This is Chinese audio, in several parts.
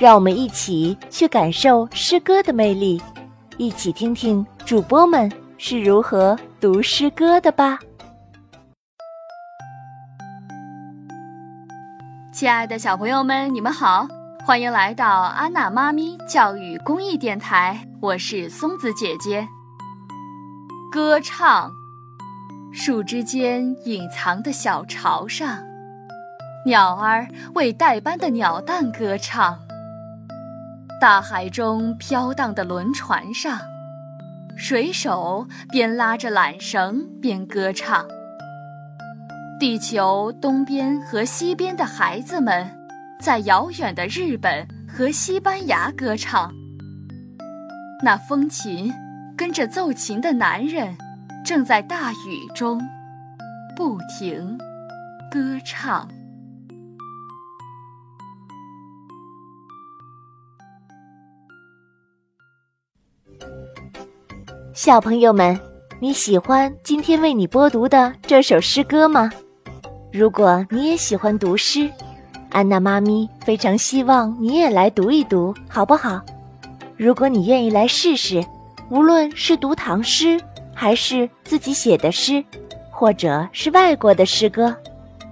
让我们一起去感受诗歌的魅力，一起听听主播们是如何读诗歌的吧。亲爱的小朋友们，你们好，欢迎来到安娜妈咪教育公益电台，我是松子姐姐。歌唱，树枝间隐藏的小巢上。鸟儿为代班的鸟蛋歌唱，大海中飘荡的轮船上，水手边拉着缆绳边歌唱。地球东边和西边的孩子们，在遥远的日本和西班牙歌唱。那风琴跟着奏琴的男人，正在大雨中不停歌唱。小朋友们，你喜欢今天为你播读的这首诗歌吗？如果你也喜欢读诗，安娜妈咪非常希望你也来读一读，好不好？如果你愿意来试试，无论是读唐诗，还是自己写的诗，或者是外国的诗歌，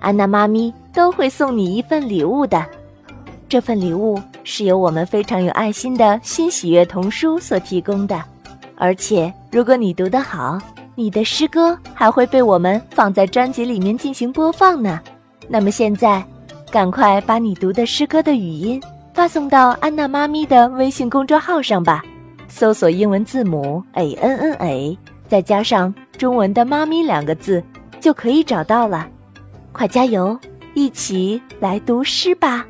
安娜妈咪都会送你一份礼物的。这份礼物是由我们非常有爱心的新喜悦童书所提供的。而且，如果你读得好，你的诗歌还会被我们放在专辑里面进行播放呢。那么现在，赶快把你读的诗歌的语音发送到安娜妈咪的微信公众号上吧，搜索英文字母 a n n a，再加上中文的“妈咪”两个字，就可以找到了。快加油，一起来读诗吧！